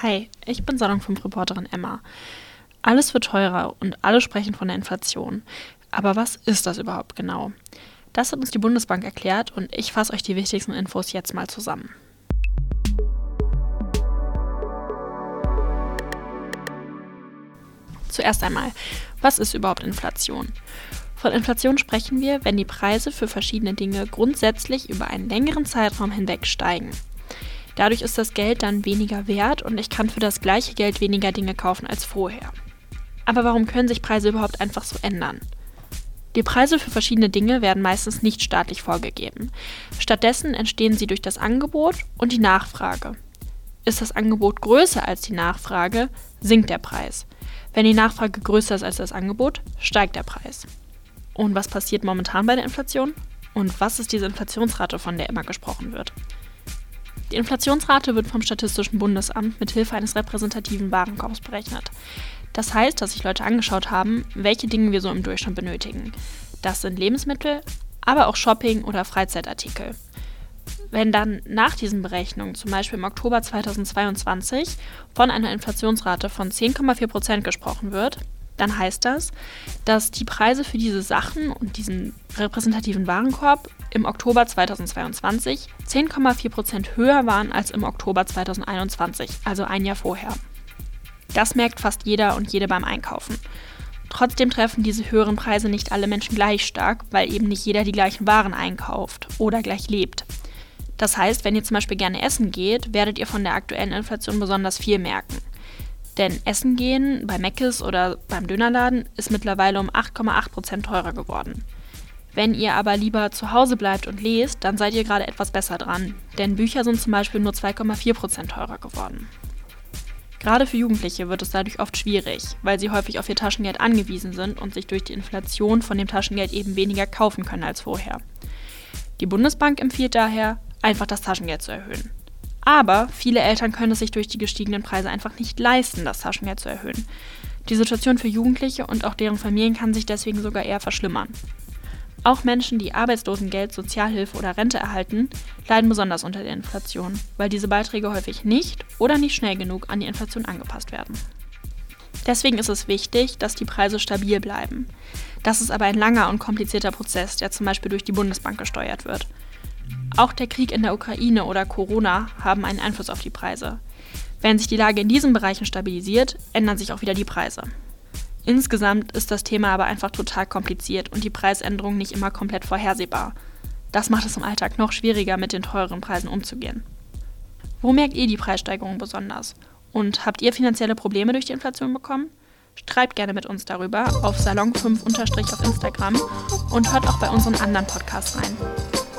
Hi, ich bin Salon 5 Reporterin Emma. Alles wird teurer und alle sprechen von der Inflation. Aber was ist das überhaupt genau? Das hat uns die Bundesbank erklärt und ich fasse euch die wichtigsten Infos jetzt mal zusammen. Zuerst einmal, was ist überhaupt Inflation? Von Inflation sprechen wir, wenn die Preise für verschiedene Dinge grundsätzlich über einen längeren Zeitraum hinweg steigen. Dadurch ist das Geld dann weniger wert und ich kann für das gleiche Geld weniger Dinge kaufen als vorher. Aber warum können sich Preise überhaupt einfach so ändern? Die Preise für verschiedene Dinge werden meistens nicht staatlich vorgegeben. Stattdessen entstehen sie durch das Angebot und die Nachfrage. Ist das Angebot größer als die Nachfrage, sinkt der Preis. Wenn die Nachfrage größer ist als das Angebot, steigt der Preis. Und was passiert momentan bei der Inflation? Und was ist diese Inflationsrate, von der immer gesprochen wird? Die Inflationsrate wird vom Statistischen Bundesamt mit Hilfe eines repräsentativen Warenkorbs berechnet. Das heißt, dass sich Leute angeschaut haben, welche Dinge wir so im Durchschnitt benötigen. Das sind Lebensmittel, aber auch Shopping oder Freizeitartikel. Wenn dann nach diesen Berechnungen, zum Beispiel im Oktober 2022, von einer Inflationsrate von 10,4 Prozent gesprochen wird, dann heißt das, dass die Preise für diese Sachen und diesen repräsentativen Warenkorb im Oktober 2022 10,4 Prozent höher waren als im Oktober 2021, also ein Jahr vorher. Das merkt fast jeder und jede beim Einkaufen. Trotzdem treffen diese höheren Preise nicht alle Menschen gleich stark, weil eben nicht jeder die gleichen Waren einkauft oder gleich lebt. Das heißt, wenn ihr zum Beispiel gerne essen geht, werdet ihr von der aktuellen Inflation besonders viel merken. Denn Essen gehen bei Meckes oder beim Dönerladen ist mittlerweile um 8,8% teurer geworden. Wenn ihr aber lieber zu Hause bleibt und lest, dann seid ihr gerade etwas besser dran, denn Bücher sind zum Beispiel nur 2,4% teurer geworden. Gerade für Jugendliche wird es dadurch oft schwierig, weil sie häufig auf ihr Taschengeld angewiesen sind und sich durch die Inflation von dem Taschengeld eben weniger kaufen können als vorher. Die Bundesbank empfiehlt daher, einfach das Taschengeld zu erhöhen. Aber viele Eltern können es sich durch die gestiegenen Preise einfach nicht leisten, das Taschengeld zu erhöhen. Die Situation für Jugendliche und auch deren Familien kann sich deswegen sogar eher verschlimmern. Auch Menschen, die Arbeitslosengeld, Sozialhilfe oder Rente erhalten, leiden besonders unter der Inflation, weil diese Beiträge häufig nicht oder nicht schnell genug an die Inflation angepasst werden. Deswegen ist es wichtig, dass die Preise stabil bleiben. Das ist aber ein langer und komplizierter Prozess, der zum Beispiel durch die Bundesbank gesteuert wird. Auch der Krieg in der Ukraine oder Corona haben einen Einfluss auf die Preise. Wenn sich die Lage in diesen Bereichen stabilisiert, ändern sich auch wieder die Preise. Insgesamt ist das Thema aber einfach total kompliziert und die Preisänderungen nicht immer komplett vorhersehbar. Das macht es im Alltag noch schwieriger, mit den teureren Preisen umzugehen. Wo merkt ihr die Preissteigerung besonders? Und habt ihr finanzielle Probleme durch die Inflation bekommen? Schreibt gerne mit uns darüber auf Salon5- auf Instagram und hört auch bei unseren anderen Podcasts rein.